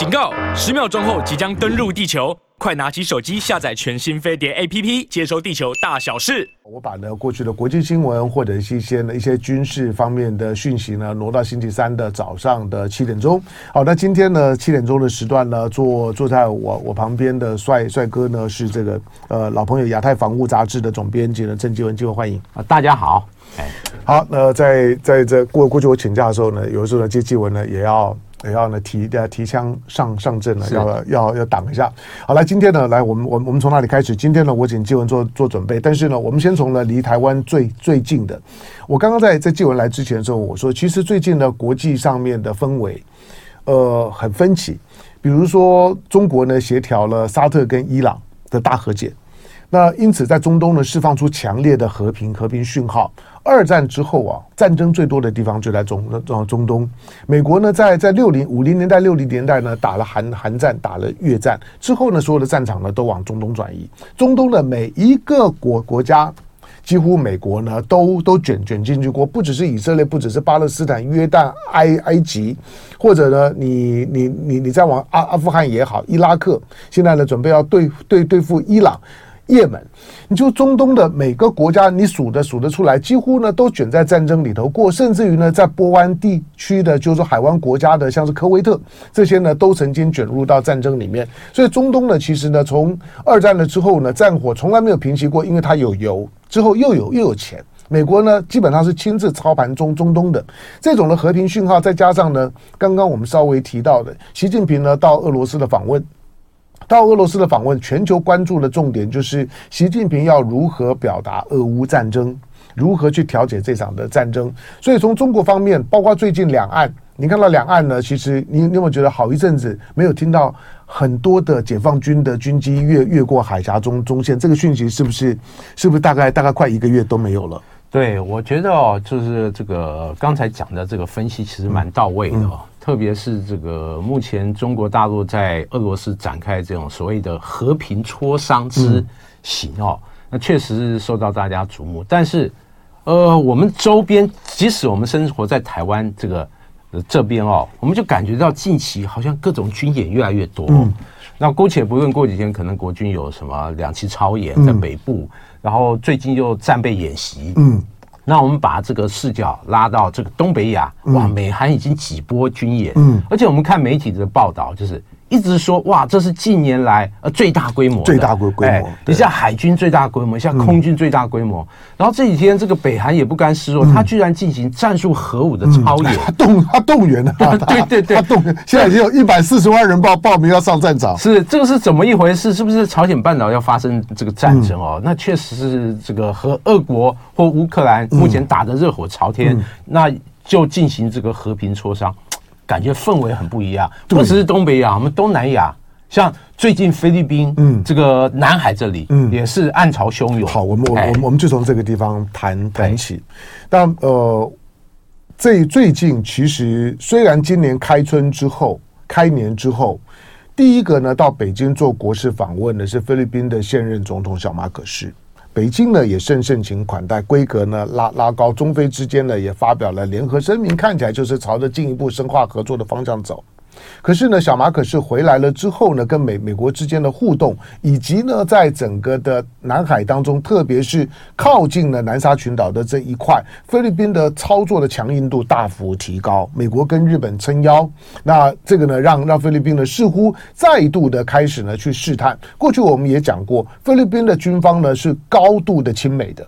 警告！十秒钟后即将登陆地球，快拿起手机下载全新飞碟 APP，接收地球大小事。我把呢过去的国际新闻或者是一些呢一些军事方面的讯息呢挪到星期三的早上的七点钟。好，那今天呢七点钟的时段呢，坐坐在我我旁边的帅帅哥呢是这个呃老朋友亚太防务杂志的总编辑呢郑继文，继文欢迎啊，大家好。哎，好，那在在这过过去我请假的时候呢，有的时候呢接继文呢也要。也要呢提的提枪上上阵了，要要要挡一下。好，来今天呢，来我们我们我们从哪里开始？今天呢，我请纪文做做准备。但是呢，我们先从呢离台湾最最近的。我刚刚在在纪文来之前的时候，我说其实最近呢国际上面的氛围，呃，很分歧。比如说中国呢协调了沙特跟伊朗的大和解，那因此在中东呢释放出强烈的和平和平讯号。二战之后啊，战争最多的地方就在中中中东。美国呢，在在六零五零年代、六零年代呢，打了韩韩战，打了越战之后呢，所有的战场呢都往中东转移。中东的每一个国国家，几乎美国呢都都卷卷进去过，不只是以色列，不只是巴勒斯坦、约旦、埃埃及，或者呢，你你你你再往阿阿富汗也好，伊拉克，现在呢准备要对对对付伊朗。也门，你就中东的每个国家，你数的数得出来，几乎呢都卷在战争里头过，甚至于呢在波湾地区的，就是说海湾国家的，像是科威特这些呢，都曾经卷入到战争里面。所以中东呢，其实呢，从二战了之后呢，战火从来没有平息过，因为它有油，之后又有又有钱。美国呢，基本上是亲自操盘中中东的这种的和平讯号，再加上呢，刚刚我们稍微提到的习近平呢到俄罗斯的访问。到俄罗斯的访问，全球关注的重点就是习近平要如何表达俄乌战争，如何去调解这场的战争。所以从中国方面，包括最近两岸，你看到两岸呢，其实你你有没有觉得好一阵子没有听到很多的解放军的军机越越过海峡中中线？这个讯息是不是是不是大概大概快一个月都没有了？对，我觉得哦，就是这个刚才讲的这个分析其实蛮到位的。特别是这个目前中国大陆在俄罗斯展开这种所谓的和平磋商之行哦，那确实是受到大家瞩目。但是，呃，我们周边，即使我们生活在台湾这个这边哦，我们就感觉到近期好像各种军演越来越多。那姑且不论过几天可能国军有什么两栖超演在北部，然后最近又战备演习。嗯。那我们把这个视角拉到这个东北亚，哇，美韩已经几波军演，嗯，而且我们看媒体的报道，就是。一直说哇，这是近年来呃最大规模、最大规规模，你像海军最大规模，像空军最大规模。然后这几天这个北韩也不甘示弱，他居然进行战术核武的超演，他 动他动员 了，对对对，他动员，现在已经有一百四十万人报报名要上战场。是这个是怎么一回事？是不是朝鲜半岛要发生这个战争哦？那确实是这个和俄国或乌克兰目前打得热火朝天，那就进行这个和平磋商。感觉氛围很不一样，不只是东北亚，我们东南亚，像最近菲律宾，嗯，这个南海这里，嗯，也是暗潮汹涌。好，我们我我我们就从这个地方谈谈起。但呃，最最近其实虽然今年开春之后，开年之后，第一个呢到北京做国事访问的是菲律宾的现任总统小马可仕。北京呢也盛盛情款待，规格呢拉拉高，中非之间呢也发表了联合声明，看起来就是朝着进一步深化合作的方向走。可是呢，小马可是回来了之后呢，跟美美国之间的互动，以及呢，在整个的南海当中，特别是靠近了南沙群岛的这一块，菲律宾的操作的强硬度大幅提高。美国跟日本撑腰，那这个呢，让让菲律宾呢似乎再度的开始呢去试探。过去我们也讲过，菲律宾的军方呢是高度的亲美的。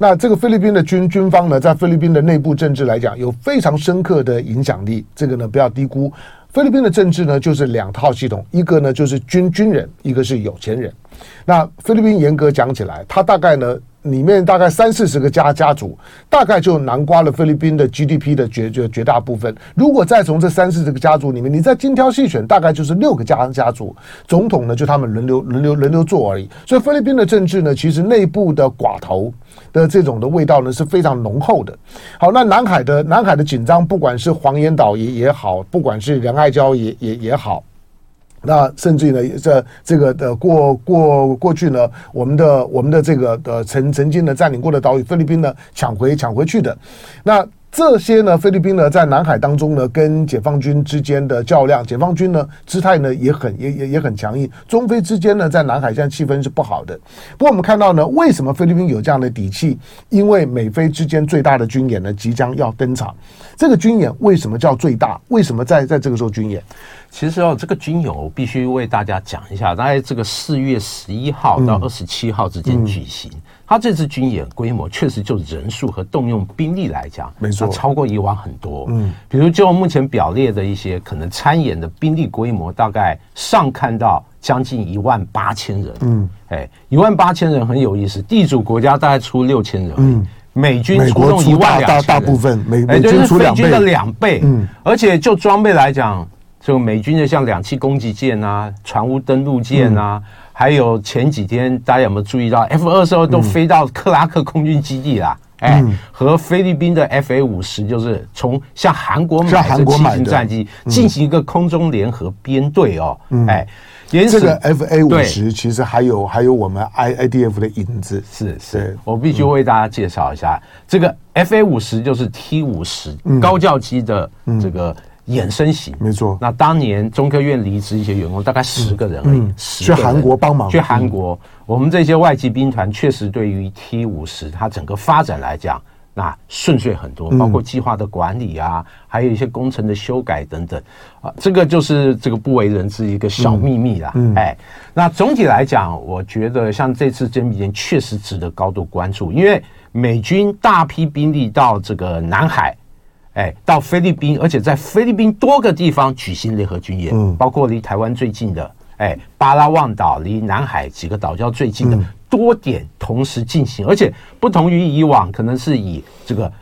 那这个菲律宾的军军方呢，在菲律宾的内部政治来讲，有非常深刻的影响力。这个呢，不要低估。菲律宾的政治呢，就是两套系统，一个呢就是军军人，一个是有钱人。那菲律宾严格讲起来，它大概呢。里面大概三四十个家家族，大概就囊括了菲律宾的 GDP 的绝绝绝大部分。如果再从这三四十个家族里面，你再精挑细选，大概就是六个家家族。总统呢，就他们轮流轮流轮流做而已。所以菲律宾的政治呢，其实内部的寡头的这种的味道呢是非常浓厚的。好，那南海的南海的紧张，不管是黄岩岛也也好，不管是仁爱礁也也也好。那甚至于呢，这这个的过过过去呢，我们的我们的这个的曾曾经呢占领过的岛屿，菲律宾呢抢回抢回去的。那这些呢，菲律宾呢，在南海当中呢，跟解放军之间的较量，解放军呢，姿态呢也很也也也很强硬。中菲之间呢，在南海现在气氛是不好的。不过我们看到呢，为什么菲律宾有这样的底气？因为美菲之间最大的军演呢，即将要登场。这个军演为什么叫最大？为什么在在这个时候军演？其实哦，这个军演我必须为大家讲一下，大概这个四月十一号到二十七号之间举行。嗯嗯他这次军演规模确实就人数和动用兵力来讲，没错，超过以往很多。嗯，比如就目前表列的一些可能参演的兵力规模，大概上看到将近一万八千人。嗯，哎，一万八千人很有意思，地主国家大概出六千人，嗯，美军出动一万两千人，大部分美美军出两倍的两倍。嗯，而且就装备来讲，就美军的像两栖攻击舰啊、船坞登陆舰啊。还有前几天大家有没有注意到，F 二十二都飞到克拉克空军基地了？哎，和菲律宾的 FA 五十就是从向韩国买的轻型战机进行一个空中联合编队哦。哎，这个 FA 五十其实还有还有我们 I IDF 的影子。是是，我必须为大家介绍一下，这个 FA 五十就是 T 五十高教机的这个。衍生型没错，那当年中科院离职一些员工，大概十个人而已，去韩国帮忙。去韩国，我们这些外籍兵团确实对于 T 五十它整个发展来讲，那顺遂很多，包括计划的管理啊，还有一些工程的修改等等啊，这个就是这个不为人知一个小秘密啦。哎，那总体来讲，我觉得像这次甄别确实值得高度关注，因为美军大批兵力到这个南海。哎，到菲律宾，而且在菲律宾多个地方举行联合军演，嗯，包括离台湾最近的，哎，巴拉望岛，离南海几个岛礁最近的多点同时进行，而且不同于以往，可能是以这个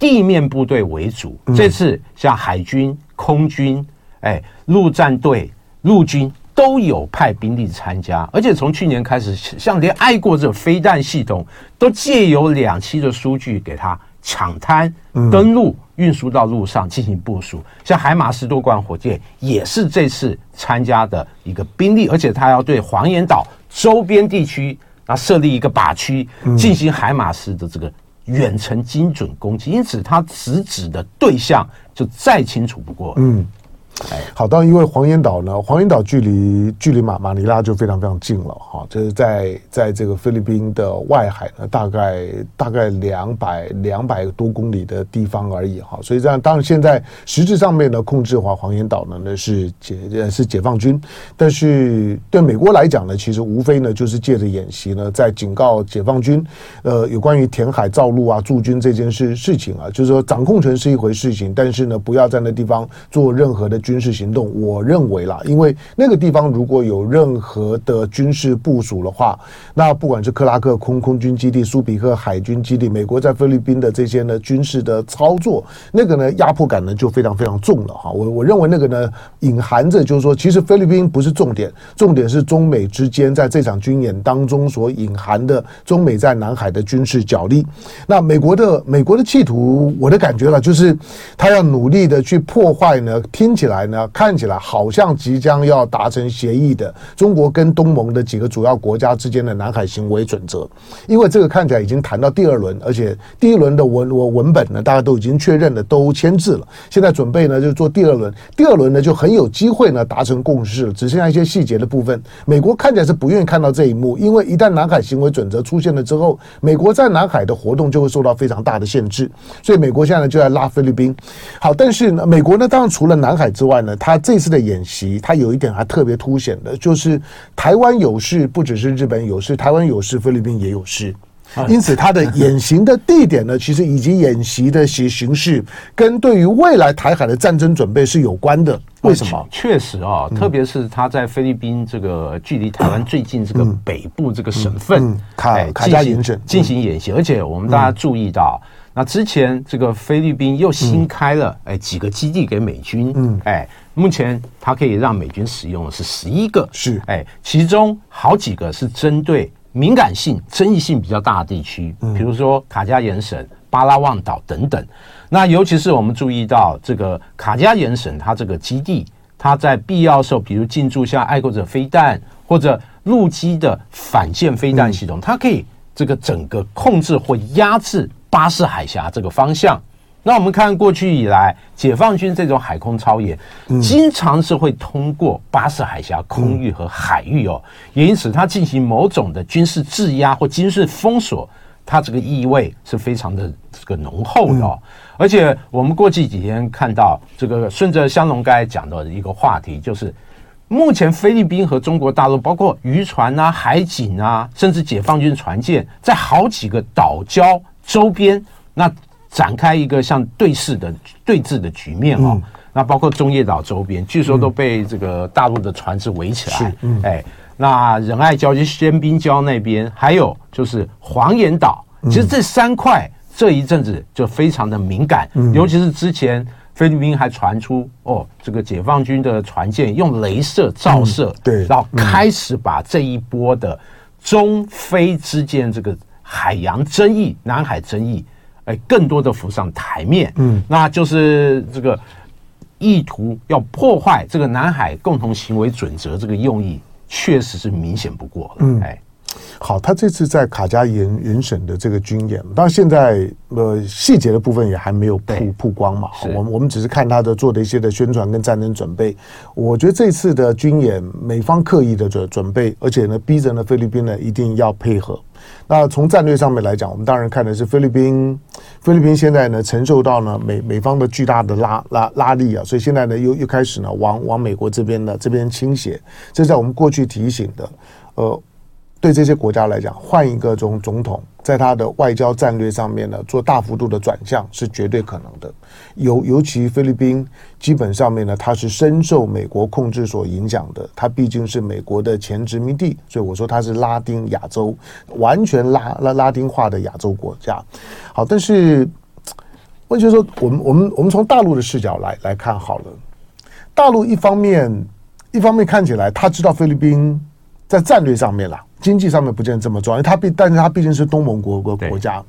地面部队为主，这次像海军、空军，哎，陆战队、陆军都有派兵力参加，而且从去年开始，像连爱国者飞弹系统都借由两栖的数据给他抢滩登陆。运输到路上进行部署，像海马斯多管火箭也是这次参加的一个兵力，而且它要对黄岩岛周边地区啊设立一个靶区，进行海马斯的这个远程精准攻击，因此它直指的对象就再清楚不过。嗯。好，当然，因为黄岩岛呢，黄岩岛距离距离马马尼拉就非常非常近了，哈，就是在在这个菲律宾的外海呢，大概大概两百两百多公里的地方而已，哈，所以这样，当然现在实质上面呢，控制黄黄岩岛呢，那是解是解放军，但是对美国来讲呢，其实无非呢就是借着演习呢，在警告解放军，呃，有关于填海造陆啊、驻军这件事事情啊，就是说掌控权是一回事情，但是呢，不要在那地方做任何的。军事行动，我认为啦，因为那个地方如果有任何的军事部署的话，那不管是克拉克空空军基地、苏比克海军基地，美国在菲律宾的这些呢军事的操作，那个呢压迫感呢就非常非常重了哈。我我认为那个呢隐含着就是说，其实菲律宾不是重点，重点是中美之间在这场军演当中所隐含的中美在南海的军事角力。那美国的美国的企图，我的感觉了，就是他要努力的去破坏呢，听起来。来呢，看起来好像即将要达成协议的中国跟东盟的几个主要国家之间的南海行为准则，因为这个看起来已经谈到第二轮，而且第一轮的文文文本呢，大家都已经确认了，都签字了。现在准备呢，就做第二轮，第二轮呢就很有机会呢达成共识了，只剩下一些细节的部分。美国看起来是不愿意看到这一幕，因为一旦南海行为准则出现了之后，美国在南海的活动就会受到非常大的限制，所以美国现在呢就在拉菲律宾。好，但是呢，美国呢当然除了南海之外呢，他这次的演习，他有一点还特别凸显的，就是台湾有事，不只是日本有事，台湾有事，菲律宾也有事。因此，他的演习的地点呢，其实以及演习的形形式，跟对于未来台海的战争准备是有关的。为什么？确实啊，特别是他在菲律宾这个距离台湾最近这个北部这个省份，卡卡加延省进行演习，而且我们大家注意到。那之前这个菲律宾又新开了哎几个基地给美军，嗯，哎，目前它可以让美军使用的是十一个，是。哎，其中好几个是针对敏感性、争议性比较大的地区，比如说卡加延省、巴拉望岛等等。那尤其是我们注意到这个卡加延省，它这个基地，它在必要时候，比如进驻像爱国者飞弹或者陆基的反舰飞弹系统，它可以这个整个控制或压制。巴士海峡这个方向，那我们看过去以来，解放军这种海空操演，经常是会通过巴士海峡空域和海域哦，也因此它进行某种的军事制压或军事封锁，它这个意味是非常的这个浓厚的哦。而且我们过去几天看到这个，顺着香龙刚才讲的一个话题，就是目前菲律宾和中国大陆，包括渔船啊、海警啊，甚至解放军船舰，在好几个岛礁周边，那展开一个像对峙的对峙的局面哦。那包括中业岛周边，据说都被这个大陆的船只围起来。哎，那仁爱礁及仙宾礁那边，还有就是黄岩岛，其实这三块。这一阵子就非常的敏感，尤其是之前菲律宾还传出哦，这个解放军的船舰用镭射照射，对，然后开始把这一波的中非之间这个海洋争议、南海争议，哎，更多的浮上台面。嗯，那就是这个意图要破坏这个南海共同行为准则，这个用意确实是明显不过了。嗯，哎。好，他这次在卡加延延审的这个军演，当然现在呃细节的部分也还没有曝曝光嘛。我们我们只是看他的做的一些的宣传跟战争准备。我觉得这次的军演，美方刻意的准准备，而且呢逼着呢菲律宾呢一定要配合。那从战略上面来讲，我们当然看的是菲律宾，菲律宾现在呢承受到呢美美方的巨大的拉拉拉力啊，所以现在呢又又开始呢往往美国这边呢这边倾斜。这在我们过去提醒的，呃。对这些国家来讲，换一个总总统，在他的外交战略上面呢，做大幅度的转向是绝对可能的。尤尤其菲律宾，基本上面呢，它是深受美国控制所影响的。它毕竟是美国的前殖民地，所以我说它是拉丁亚洲完全拉拉拉丁化的亚洲国家。好，但是问题说，我们我们我们从大陆的视角来来看好了，大陆一方面一方面看起来他知道菲律宾在战略上面了。经济上面不见得这么重要，因为它毕，但是它毕竟是东盟国国国家。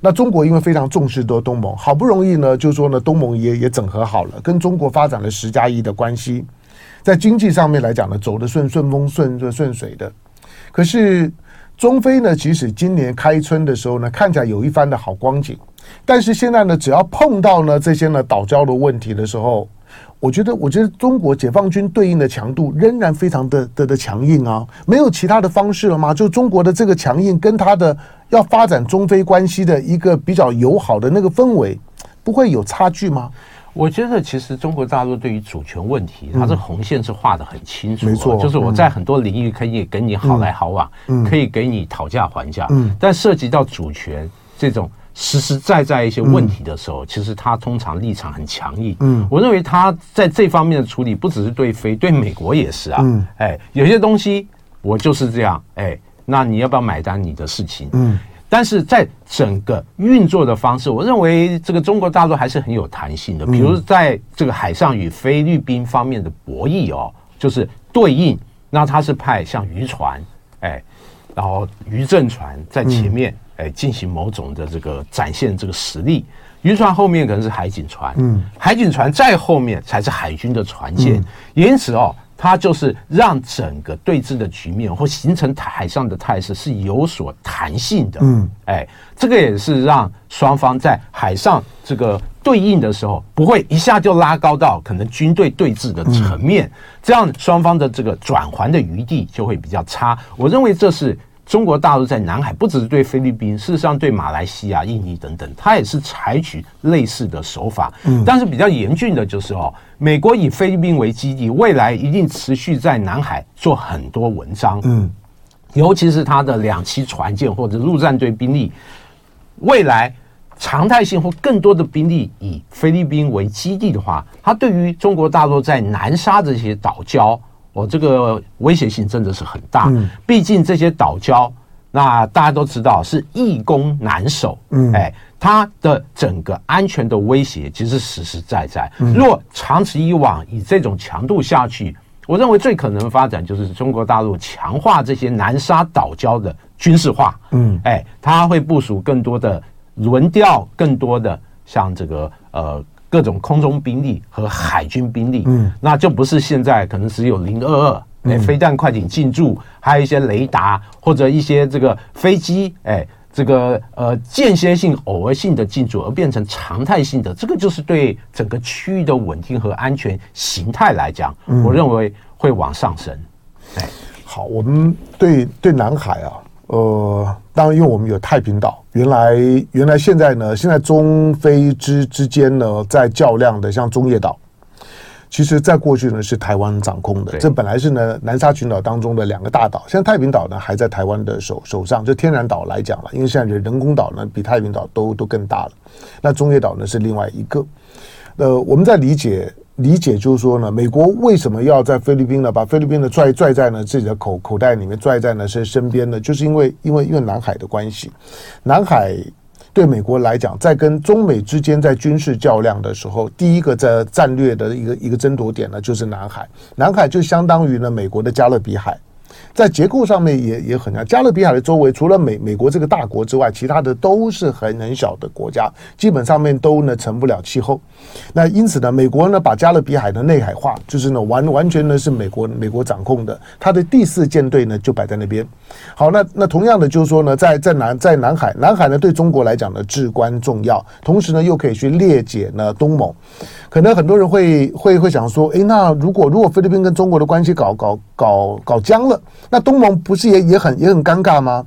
那中国因为非常重视多东盟，好不容易呢，就是说呢，东盟也也整合好了，跟中国发展了十加一的关系，在经济上面来讲呢，走得顺顺风顺顺顺水的。可是中非呢，即使今年开春的时候呢，看起来有一番的好光景，但是现在呢，只要碰到呢这些呢岛礁的问题的时候。我觉得，我觉得中国解放军对应的强度仍然非常的的的强硬啊，没有其他的方式了吗？就中国的这个强硬，跟他的要发展中非关系的一个比较友好的那个氛围，不会有差距吗？我觉得，其实中国大陆对于主权问题，它的红线是画的很清楚，没错，就是我在很多领域可以跟你好来好往，可以给你讨价还价，但涉及到主权这种。实实在在一些问题的时候，其实他通常立场很强硬。嗯，我认为他在这方面的处理，不只是对非，对美国也是啊。嗯，哎，有些东西我就是这样，哎，那你要不要买单你的事情？嗯，但是在整个运作的方式，我认为这个中国大陆还是很有弹性的。比如在这个海上与菲律宾方面的博弈哦，就是对应，那他是派像渔船，哎，然后渔政船在前面。哎，进行某种的这个展现这个实力，渔船后面可能是海警船，嗯，海警船再后面才是海军的船舰，因此哦，它就是让整个对峙的局面或形成海上的态势是有所弹性的，嗯，哎，这个也是让双方在海上这个对应的时候，不会一下就拉高到可能军队对峙的层面，这样双方的这个转圜的余地就会比较差。我认为这是。中国大陆在南海不只是对菲律宾，事实上对马来西亚、印尼等等，它也是采取类似的手法。嗯，但是比较严峻的就是哦，美国以菲律宾为基地，未来一定持续在南海做很多文章。嗯，尤其是它的两栖船舰或者陆战队兵力，未来常态性或更多的兵力以菲律宾为基地的话，它对于中国大陆在南沙这些岛礁。我这个威胁性真的是很大，毕竟这些岛礁，那大家都知道是易攻难守，嗯，哎，它的整个安全的威胁其实实实在在。嗯若长此以往以这种强度下去，我认为最可能的发展就是中国大陆强化这些南沙岛礁的军事化，嗯，哎，它会部署更多的轮调，更多的像这个呃。各种空中兵力和海军兵力，嗯，那就不是现在可能只有零二二，哎，飞弹快艇进驻，还有一些雷达或者一些这个飞机，哎，这个呃间歇性、偶尔性的进驻，而变成常态性的，这个就是对整个区域的稳定和安全形态来讲，嗯、我认为会往上升。哎，好，我们对对南海啊，呃，当然因为我们有太平岛，原来原来现在呢，现在中非之之间呢在较量的，像中业岛。其实，在过去呢，是台湾掌控的。这本来是呢，南沙群岛当中的两个大岛。现在太平岛呢，还在台湾的手手上。就天然岛来讲了，因为现在人工岛呢，比太平岛都都更大了。那中业岛呢，是另外一个。呃，我们在理解理解，就是说呢，美国为什么要在菲律宾呢，把菲律宾呢拽拽在呢自己的口口袋里面，拽在呢身身边呢，就是因为因为因为南海的关系，南海。对美国来讲，在跟中美之间在军事较量的时候，第一个在战略的一个一个争夺点呢，就是南海。南海就相当于呢美国的加勒比海。在结构上面也也很像，加勒比海的周围除了美美国这个大国之外，其他的都是很很小的国家，基本上面都呢成不了气候。那因此呢，美国呢把加勒比海的内海化，就是呢完 完全呢是美国美国掌控的，它的第四舰队呢就摆在那边。好，那那同样的就是说呢，在在南在南海，南海呢对中国来讲呢至关重要，同时呢又可以去裂解呢东盟。可能很多人会会会想说，诶，那如果如果菲律宾跟中国的关系搞搞搞搞僵了，那东盟不是也也很也很尴尬吗？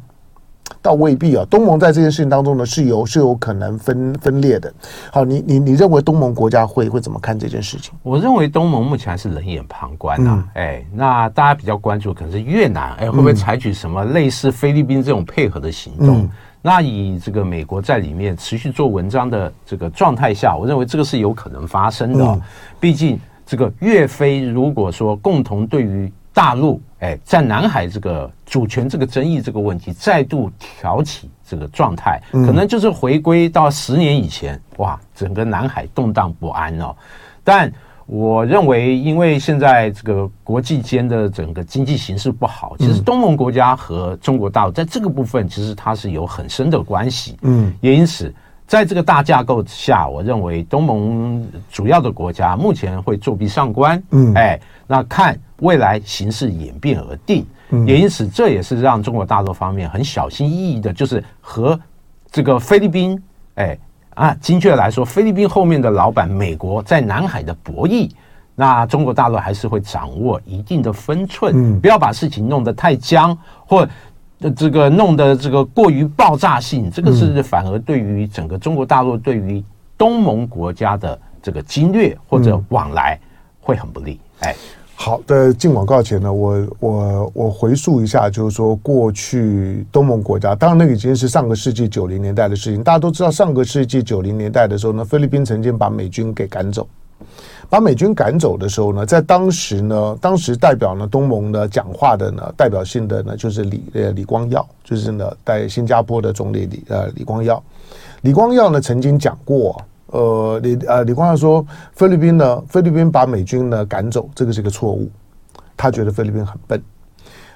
倒未必啊，东盟在这件事情当中呢是有是有可能分分裂的。好，你你你认为东盟国家会会怎么看这件事情？我认为东盟目前还是冷眼旁观啊。嗯、哎，那大家比较关注可能是越南，哎，会不会采取什么类似菲律宾这种配合的行动？嗯那以这个美国在里面持续做文章的这个状态下，我认为这个是有可能发生的。毕竟这个越非如果说共同对于大陆，哎，在南海这个主权这个争议这个问题再度挑起这个状态，可能就是回归到十年以前，哇，整个南海动荡不安哦。但我认为，因为现在这个国际间的整个经济形势不好，其实东盟国家和中国大陆在这个部分，其实它是有很深的关系。嗯，也因此，在这个大架构下，我认为东盟主要的国家目前会作壁上观。嗯，哎，那看未来形势演变而定。嗯，也因此，这也是让中国大陆方面很小心翼翼的，就是和这个菲律宾，哎。啊，精确来说，菲律宾后面的老板美国在南海的博弈，那中国大陆还是会掌握一定的分寸，嗯，不要把事情弄得太僵，或这个弄得这个过于爆炸性，这个是反而对于整个中国大陆对于东盟国家的这个侵略或者往来会很不利，哎。好的，进广告前呢，我我我回溯一下，就是说过去东盟国家，当然那个已经是上个世纪九零年代的事情。大家都知道，上个世纪九零年代的时候呢，菲律宾曾经把美军给赶走。把美军赶走的时候呢，在当时呢，当时代表呢东盟呢讲话的呢，代表性的呢就是李呃李光耀，就是呢在新加坡的总理李呃李光耀。李光耀呢曾经讲过。呃，李呃，李光耀说，菲律宾呢，菲律宾把美军呢赶走，这个是个错误。他觉得菲律宾很笨，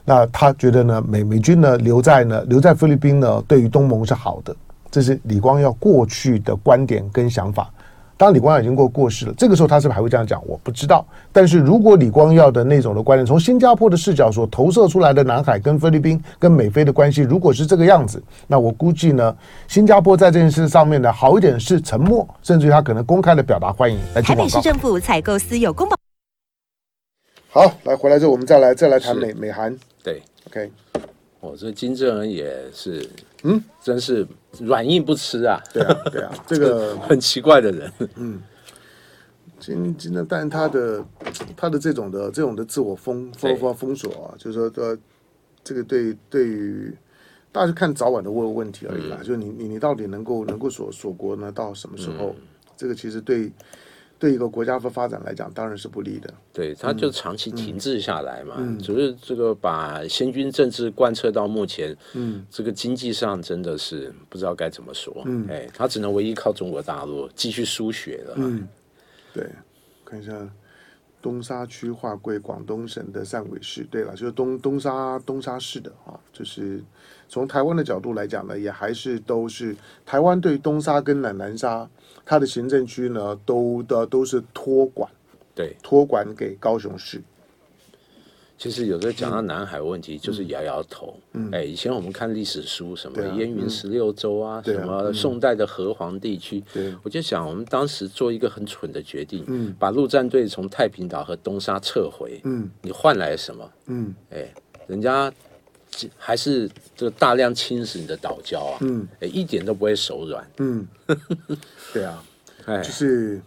那他觉得呢，美美军呢留在呢留在菲律宾呢，对于东盟是好的。这是李光耀过去的观点跟想法。当李光耀已经过过世了，这个时候他是不是还会这样讲？我不知道。但是如果李光耀的那种的观念，从新加坡的视角所投射出来的南海跟菲律宾跟美菲的关系，如果是这个样子，那我估计呢，新加坡在这件事上面呢，好一点是沉默，甚至于他可能公开的表达欢迎。来，台北市政府采购私有公保。好，来回来之后，我们再来再来谈美美韩。对，OK。我，这金正恩也是，嗯，真是软硬不吃啊。对啊，对啊，这个很奇怪的人。嗯，今今天，但他的他的这种的这种的自我封封封封锁啊，就是说，呃，这个对对于大家是看早晚的问问题而已啦。嗯、就你你你到底能够能够锁锁国呢？到什么时候？嗯、这个其实对。对一个国家的发展来讲，当然是不利的。对，他就长期停滞下来嘛，只、是这个把先军政治贯彻到目前，嗯，这个经济上真的是不知道该怎么说。嗯，哎，他只能唯一靠中国大陆继续输血了。嗯，对，看一下东沙区划归广东省的汕尾市。对了，就是东东沙东沙市的啊，就是从台湾的角度来讲呢，也还是都是台湾对东沙跟南南沙。它的行政区呢，都的都是托管，对，托管给高雄市。其实有时候讲到南海问题，就是摇摇头。嗯，哎，以前我们看历史书，什么燕云十六州啊，什么宋代的河湟地区，我就想，我们当时做一个很蠢的决定，嗯，把陆战队从太平岛和东沙撤回，嗯，你换来什么？嗯，哎，人家还是这个大量侵蚀你的岛礁啊，嗯，哎，一点都不会手软，嗯，对啊，哎，就是，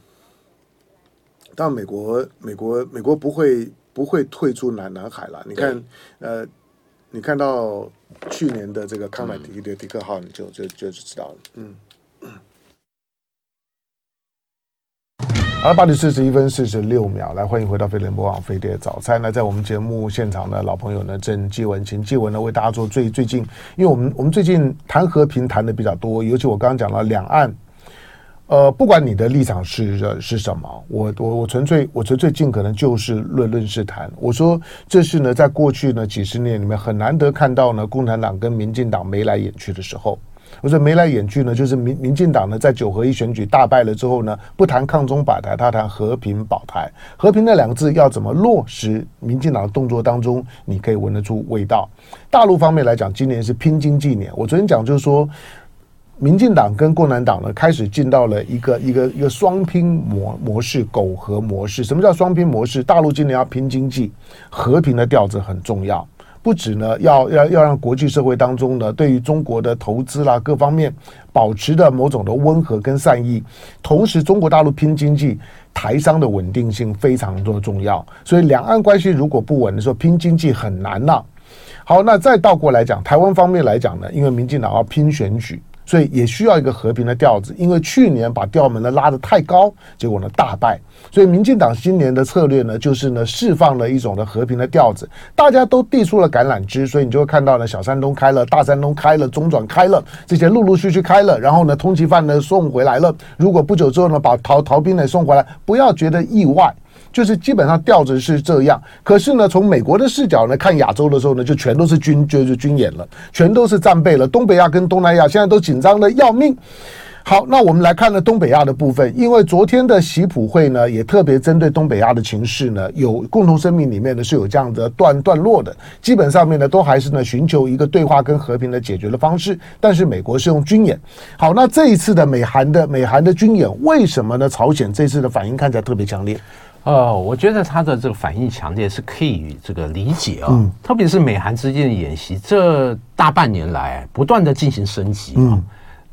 但美国，美国，美国不会。不会退出南南海了。你看，呃，你看到去年的这个康乃狄的迪克号，你就就就知道了。嗯。好了，八点四十一分四十六秒，来欢迎回到飞碟联播网飞碟早餐。那在我们节目现场的老朋友呢，郑继文，请继文呢为大家做最最近，因为我们我们最近谈和平谈的比较多，尤其我刚刚讲了两岸。呃，不管你的立场是是什么，我我我纯粹我纯粹尽可能就是论论事谈。我说这是呢，在过去呢几十年里面很难得看到呢，共产党跟民进党眉来眼去的时候。我说眉来眼去呢，就是民民进党呢在九合一选举大败了之后呢，不谈抗中保台，他谈和平保台。和平那两个字要怎么落实？民进党的动作当中，你可以闻得出味道。大陆方面来讲，今年是拼经济年。我昨天讲就是说。民进党跟共产党呢，开始进到了一个一个一个双拼模模式，苟合模式。什么叫双拼模式？大陆今年要拼经济，和平的调子很重要。不止呢，要要要让国际社会当中呢，对于中国的投资啦各方面，保持的某种的温和跟善意。同时，中国大陆拼经济，台商的稳定性非常的重要。所以，两岸关系如果不稳的时候，拼经济很难呐。好，那再倒过来讲，台湾方面来讲呢，因为民进党要拼选举。所以也需要一个和平的调子，因为去年把调门呢拉得太高，结果呢大败。所以民进党今年的策略呢，就是呢释放了一种的和平的调子，大家都递出了橄榄枝，所以你就会看到呢小山东开了，大山东开了，中转开了，这些陆陆续续开了，然后呢通缉犯呢送回来了。如果不久之后呢把逃逃兵呢送回来，不要觉得意外。就是基本上调子是这样，可是呢，从美国的视角呢看亚洲的时候呢，就全都是军就是军演了，全都是战备了。东北亚跟东南亚现在都紧张的要命。好，那我们来看呢东北亚的部分，因为昨天的习普会呢也特别针对东北亚的情势呢，有共同声明里面呢是有这样的段段落的，基本上面呢都还是呢寻求一个对话跟和平的解决的方式，但是美国是用军演。好，那这一次的美韩的美韩的军演，为什么呢？朝鲜这次的反应看起来特别强烈。呃，我觉得他的这个反应强烈是可以这个理解啊、哦，嗯、特别是美韩之间的演习，这大半年来不断的进行升级啊。嗯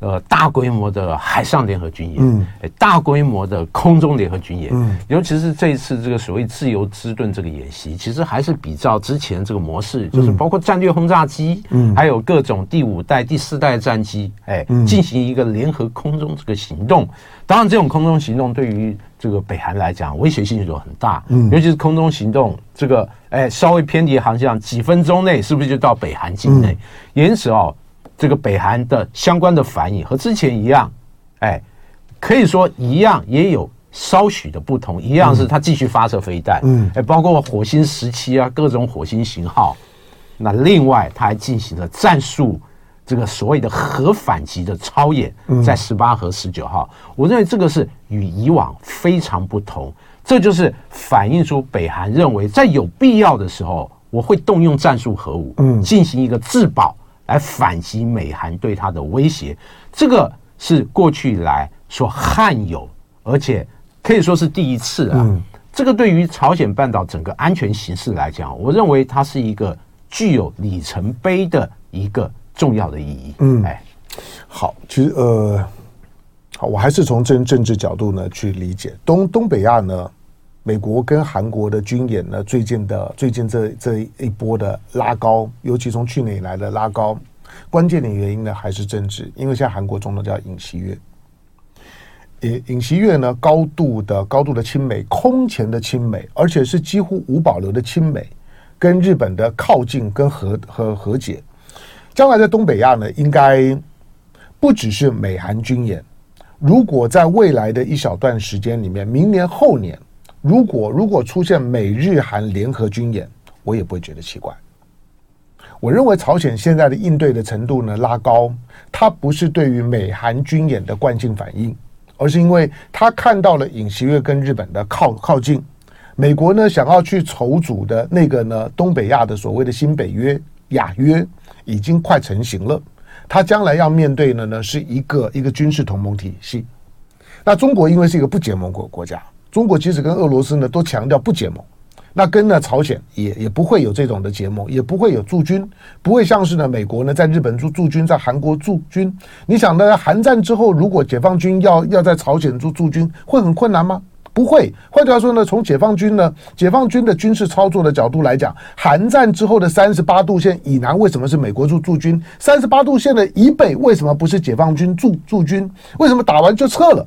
呃，大规模的海上联合军演，嗯，大规模的空中联合军演，嗯，尤其是这一次这个所谓自由之盾这个演习，其实还是比照之前这个模式，就是包括战略轰炸机，嗯，还有各种第五代、第四代战机，哎，进行一个联合空中这个行动。当然，这种空中行动对于这个北韩来讲，威胁性就很大，嗯，尤其是空中行动这个，哎，稍微偏离航向，几分钟内是不是就到北韩境内？因此哦。这个北韩的相关的反应和之前一样，哎，可以说一样，也有稍许的不同。一样是它继续发射飞弹，嗯，哎，包括火星时期啊，各种火星型号。那另外，它还进行了战术这个所谓的核反击的操演，在十八和十九号。我认为这个是与以往非常不同，这就是反映出北韩认为在有必要的时候，我会动用战术核武，嗯，进行一个自保。来反击美韩对他的威胁，这个是过去以来所罕有，而且可以说是第一次啊。嗯、这个对于朝鲜半岛整个安全形势来讲，我认为它是一个具有里程碑的一个重要的意义。嗯，哎，好，其实呃，好，我还是从政政治角度呢去理解东东北亚呢。美国跟韩国的军演呢，最近的最近这这一波的拉高，尤其从去年以来的拉高，关键的原因呢还是政治，因为现在韩国总统叫尹锡悦，尹尹锡悦呢高度的高度的亲美，空前的亲美，而且是几乎无保留的亲美，跟日本的靠近跟和和和解，将来在东北亚呢，应该不只是美韩军演，如果在未来的一小段时间里面，明年后年。如果如果出现美日韩联合军演，我也不会觉得奇怪。我认为朝鲜现在的应对的程度呢拉高，它不是对于美韩军演的惯性反应，而是因为他看到了尹锡悦跟日本的靠靠近，美国呢想要去筹组的那个呢东北亚的所谓的新北约亚约已经快成型了，他将来要面对的呢是一个一个军事同盟体系。那中国因为是一个不结盟国国家，中国即使跟俄罗斯呢都强调不结盟。那跟呢朝鲜也也不会有这种的结盟，也不会有驻军，不会像是呢美国呢在日本驻驻军，在韩国驻军。你想呢，韩战之后，如果解放军要要在朝鲜驻驻军，会很困难吗？不会。换句话说呢，从解放军呢，解放军的军事操作的角度来讲，韩战之后的三十八度线以南为什么是美国驻驻军？三十八度线的以北为什么不是解放军驻驻军？为什么打完就撤了？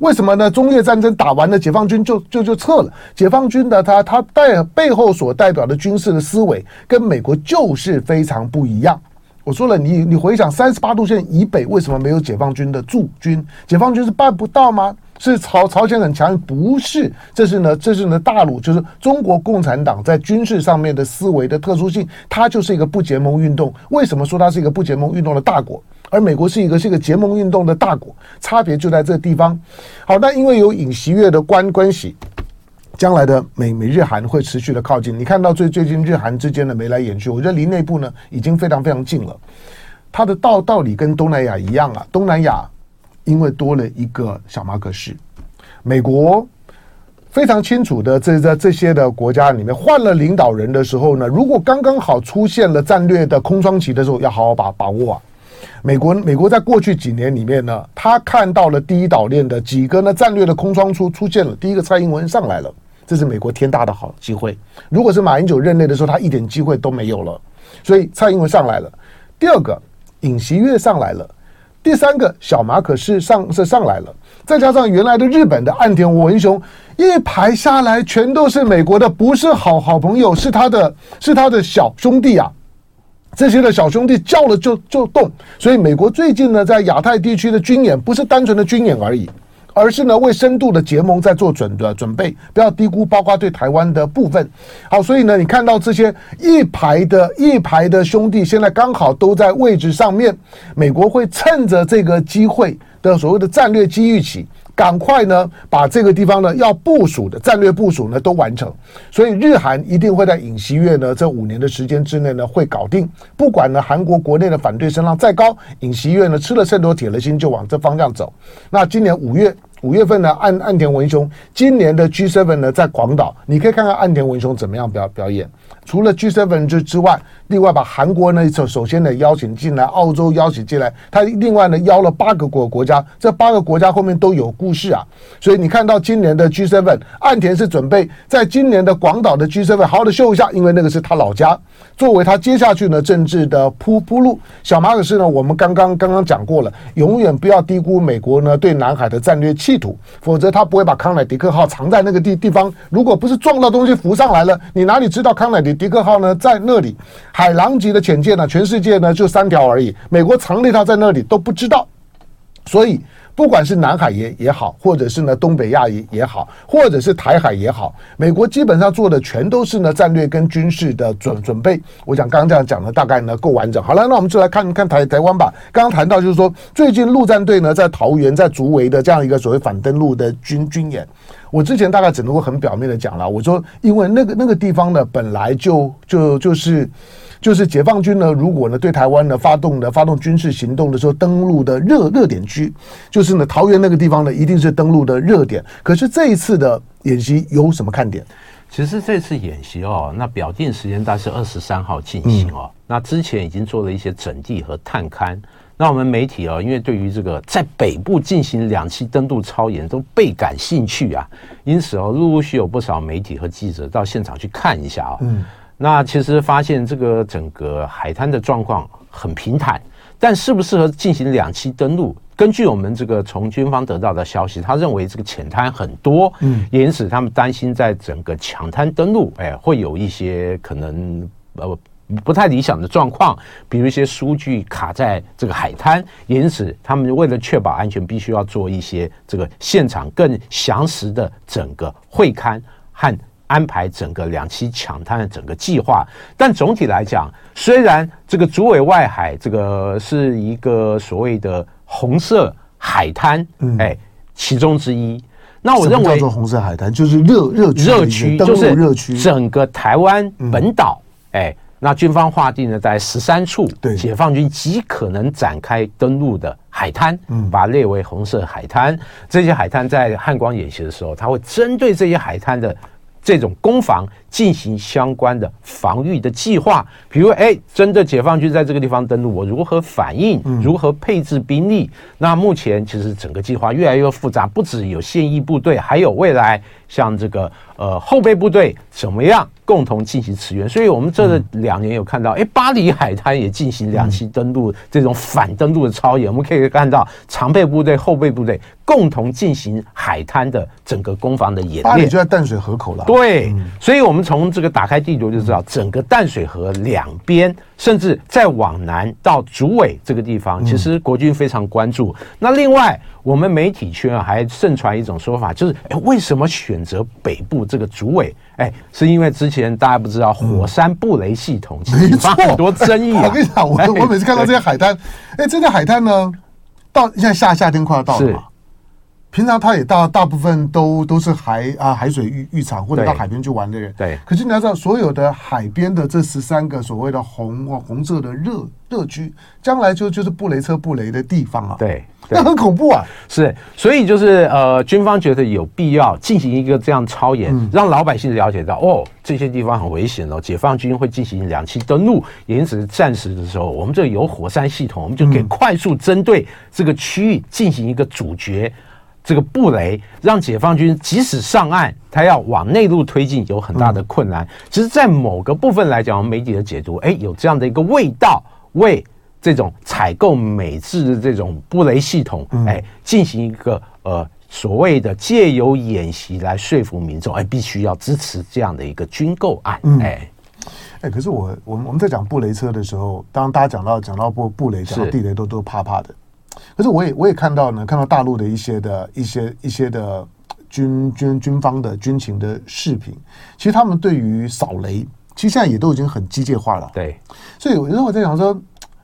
为什么呢？中越战争打完了，解放军就就就撤了。解放军的他他带背后所代表的军事的思维，跟美国就是非常不一样。我说了，你你回想三十八度线以北为什么没有解放军的驻军？解放军是办不到吗？是朝朝鲜很强？不是，这是呢，这是呢大陆就是中国共产党在军事上面的思维的特殊性，它就是一个不结盟运动。为什么说它是一个不结盟运动的大国？而美国是一个是一个结盟运动的大国，差别就在这地方。好，那因为有尹锡悦的关关系，将来的美美日韩会持续的靠近。你看到最最近日韩之间的眉来眼去，我觉得离内部呢已经非常非常近了。它的道道理跟东南亚一样啊，东南亚因为多了一个小马可仕，美国非常清楚的这在这些的国家里面换了领导人的时候呢，如果刚刚好出现了战略的空窗期的时候，要好好把把握啊。美国，美国在过去几年里面呢，他看到了第一岛链的几个呢战略的空窗出出现了。第一个，蔡英文上来了，这是美国天大的好机会。如果是马英九任内的时候，他一点机会都没有了。所以蔡英文上来了。第二个，尹锡悦上来了。第三个，小马可是上是上来了。再加上原来的日本的岸田文雄，一排下来全都是美国的，不是好好朋友，是他的，是他的小兄弟啊。这些的小兄弟叫了就就动，所以美国最近呢，在亚太地区的军演不是单纯的军演而已，而是呢为深度的结盟在做准的准备，不要低估包括对台湾的部分。好，所以呢，你看到这些一排的一排的兄弟，现在刚好都在位置上面，美国会趁着这个机会的所谓的战略机遇起。赶快呢，把这个地方呢要部署的战略部署呢都完成，所以日韩一定会在尹锡悦呢这五年的时间之内呢会搞定。不管呢韩国国内的反对声浪再高，尹锡悦呢吃了秤砣铁了心就往这方向走。那今年五月五月份呢，岸岸田文雄今年的 G7 呢在广岛，你可以看看岸田文雄怎么样表表演。除了 G7 之之外，另外把韩国呢首首先呢邀请进来，澳洲邀请进来，他另外呢邀了八个国国家，这八个国家后面都有故事啊。所以你看到今年的 G7，岸田是准备在今年的广岛的 G7 好好的秀一下，因为那个是他老家，作为他接下去呢政治的铺铺路。小马可是呢，我们刚刚刚刚讲过了，永远不要低估美国呢对南海的战略地图，否则他不会把康乃狄克号藏在那个地地方。如果不是撞到东西浮上来了，你哪里知道康乃狄？迪克号呢，在那里，海狼级的潜舰呢，全世界呢就三条而已。美国藏那它在那里都不知道，所以不管是南海也也好，或者是呢东北亚也也好，或者是台海也好，美国基本上做的全都是呢战略跟军事的准准备。我想刚刚这样讲的大概呢够完整。好了，那我们就来看看台台湾吧。刚刚谈到就是说，最近陆战队呢在桃园在竹围的这样一个所谓反登陆的军军演。我之前大概只能够很表面的讲了，我说因为那个那个地方呢，本来就就就是就是解放军呢，如果呢对台湾呢发动的发动军事行动的时候，登陆的热热点区，就是呢桃园那个地方呢，一定是登陆的热点。可是这一次的演习有什么看点？其实这次演习哦，那表定时间大概是二十三号进行哦，嗯、那之前已经做了一些整地和探勘。那我们媒体啊，因为对于这个在北部进行两栖登陆操演都倍感兴趣啊，因此哦，陆陆续有不少媒体和记者到现场去看一下啊。嗯，那其实发现这个整个海滩的状况很平坦，但适不适合进行两栖登陆？根据我们这个从军方得到的消息，他认为这个浅滩很多，嗯，因此他们担心在整个抢滩登陆，哎，会有一些可能呃。不太理想的状况，比如一些数据卡在这个海滩，因此他们为了确保安全，必须要做一些这个现场更详实的整个会勘和安排整个两栖抢滩的整个计划。但总体来讲，虽然这个竹尾外海这个是一个所谓的红色海滩，哎，其中之一。那我认为叫做红色海滩就是热热区热区，就是热区，整个台湾本岛，哎。那军方划定了在十三处，对解放军极可能展开登陆的海滩，嗯，把它列为红色海滩。这些海滩在汉光演习的时候，它会针对这些海滩的这种攻防进行相关的防御的计划。比如，哎，真的解放军在这个地方登陆，我如何反应？如何配置兵力？嗯、那目前其实整个计划越来越复杂，不只有现役部队，还有未来像这个呃后备部队怎么样？共同进行驰援，所以我们这两年有看到，哎，巴黎海滩也进行两栖登陆这种反登陆的操演。我们可以看到常备部队、后备部队共同进行海滩的整个攻防的演练。巴黎就在淡水河口了。对，所以我们从这个打开地图就知道，整个淡水河两边，甚至再往南到竹尾这个地方，其实国军非常关注。那另外，我们媒体圈啊还盛传一种说法，就是，哎，为什么选择北部这个竹尾？哎，是因为之前大家不知道火山布雷系统，引发很多争议啊。我跟你讲，我我每次看到这些海滩，哎，这些海滩呢，到现在夏夏天快要到了嘛，平常他也大大部分都都是海啊海水浴浴场或者到海边去玩的人。对。可是你要知道，所有的海边的这十三个所谓的红红色的热热区，将来就就是布雷车布雷的地方啊。对。那很恐怖啊！是，所以就是呃，军方觉得有必要进行一个这样操演，嗯、让老百姓了解到哦，这些地方很危险哦，解放军会进行两栖登陆，因此战时的时候，我们这有火山系统，我们就可以快速针对这个区域进行一个阻绝，嗯、这个布雷，让解放军即使上岸，他要往内陆推进有很大的困难。嗯、其实，在某个部分来讲，我们媒体的解读，哎，有这样的一个味道，为。这种采购美制的这种布雷系统，哎，进行一个呃所谓的借由演习来说服民众，哎，必须要支持这样的一个军购案，哎，哎，可是我我们我们在讲布雷车的时候，当大家讲到讲到布布雷，讲到地雷都都怕怕的。可是我也我也看到呢，看到大陆的一些的一些一些的军军军方的军情的视频，其实他们对于扫雷，其实现在也都已经很机械化了。对，所以有时候我在想说。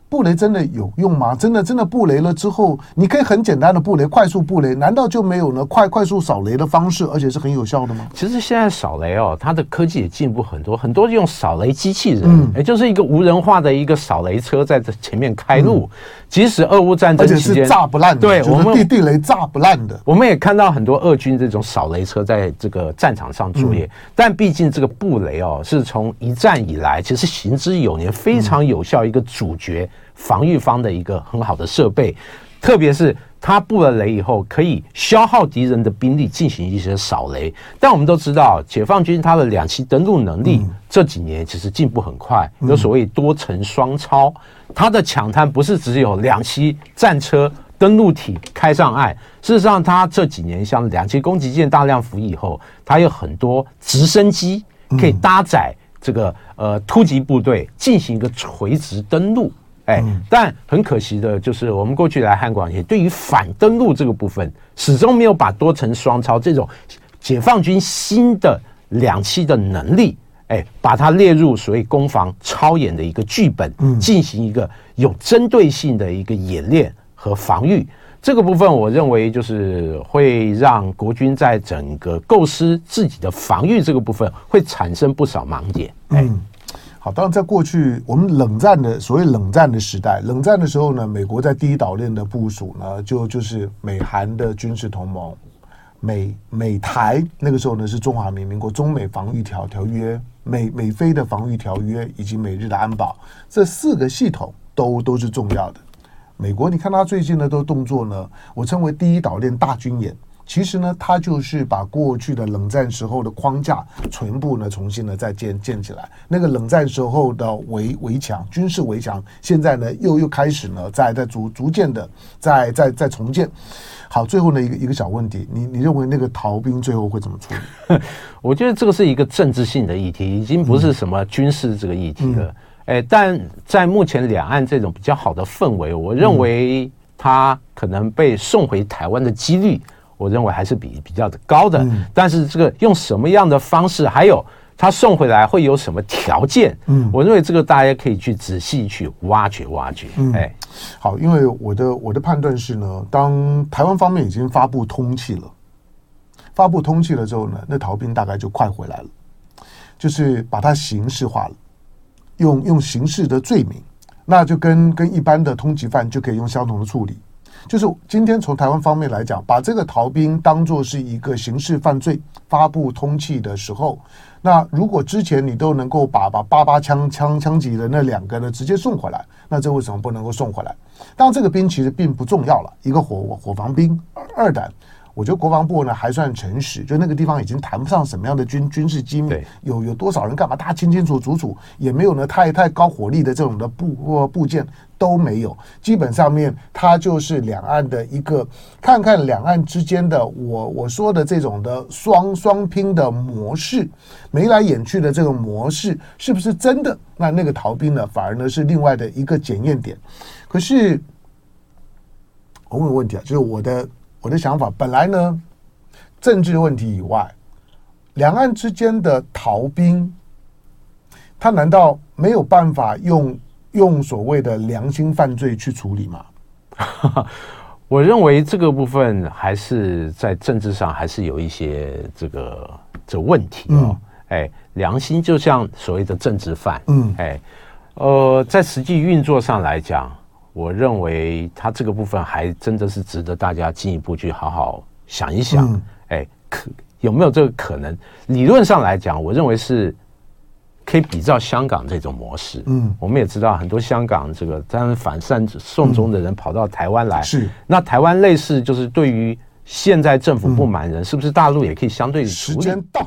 布雷真的有用吗？真的真的布雷了之后，你可以很简单的布雷，快速布雷，难道就没有呢？快快速扫雷的方式，而且是很有效的吗？其实现在扫雷哦，它的科技也进步很多，很多用扫雷机器人，嗯，也就是一个无人化的一个扫雷车在这前面开路。嗯、即使俄乌战争期间炸不烂的，对，我们地地雷炸不烂的，我们也看到很多俄军这种扫雷车在这个战场上作业。嗯、但毕竟这个布雷哦，是从一战以来其实行之有年，非常有效一个主角。防御方的一个很好的设备，特别是他布了雷以后，可以消耗敌人的兵力进行一些扫雷。但我们都知道，解放军他的两栖登陆能力这几年其实进步很快，有所谓多层双超，它的抢滩不是只有两栖战车登陆艇开上岸，事实上，它这几年像两栖攻击舰大量服役以后，它有很多直升机可以搭载这个呃突击部队进行一个垂直登陆。哎，但很可惜的就是，我们过去来汉广也，对于反登陆这个部分，始终没有把多层双超这种解放军新的两栖的能力，哎，把它列入所谓攻防超演的一个剧本，进行一个有针对性的一个演练和防御。这个部分，我认为就是会让国军在整个构思自己的防御这个部分，会产生不少盲点。哎。好，当然，在过去我们冷战的所谓冷战的时代，冷战的时候呢，美国在第一岛链的部署呢，就就是美韩的军事同盟，美美台那个时候呢是中华民国中美防御条条约，美美菲的防御条约以及美日的安保，这四个系统都都是重要的。美国，你看他最近的都动作呢，我称为第一岛链大军演。其实呢，他就是把过去的冷战时候的框架全部呢重新呢再建建起来。那个冷战时候的围围墙、军事围墙，现在呢又又开始呢在在逐逐渐的在在在重建。好，最后呢一个一个小问题，你你认为那个逃兵最后会怎么处理？我觉得这个是一个政治性的议题，已经不是什么军事这个议题了。嗯嗯、诶，但在目前两岸这种比较好的氛围，我认为他可能被送回台湾的几率。我认为还是比比较的高的，嗯、但是这个用什么样的方式，还有他送回来会有什么条件？嗯，我认为这个大家可以去仔细去挖掘挖掘。嗯，哎，好，因为我的我的判断是呢，当台湾方面已经发布通气了，发布通气了之后呢，那逃兵大概就快回来了，就是把它刑事化了，用用刑事的罪名，那就跟跟一般的通缉犯就可以用相同的处理。就是今天从台湾方面来讲，把这个逃兵当做是一个刑事犯罪发布通缉的时候，那如果之前你都能够把把八八枪枪枪击的那两个呢直接送回来，那这为什么不能够送回来？当，这个兵其实并不重要了，一个火火防兵二胆。我觉得国防部呢还算诚实，就那个地方已经谈不上什么样的军军事机密，有有多少人干嘛，大家清清楚楚楚，也没有呢太太高火力的这种的部或部件都没有，基本上面它就是两岸的一个看看两岸之间的我我说的这种的双双拼的模式，眉来眼去的这个模式是不是真的？那那个逃兵呢，反而呢是另外的一个检验点。可是我问个问题啊，就是我的。我的想法本来呢，政治问题以外，两岸之间的逃兵，他难道没有办法用用所谓的良心犯罪去处理吗？我认为这个部分还是在政治上还是有一些这个这问题哦。嗯、哎，良心就像所谓的政治犯，嗯，哎，呃，在实际运作上来讲。我认为他这个部分还真的是值得大家进一步去好好想一想，嗯、哎，可有没有这个可能？理论上来讲，我认为是可以比照香港这种模式。嗯，我们也知道很多香港这个当然反善送中的人跑到台湾来，嗯、是那台湾类似就是对于现在政府不满人，嗯、是不是大陆也可以相对处理？时间到。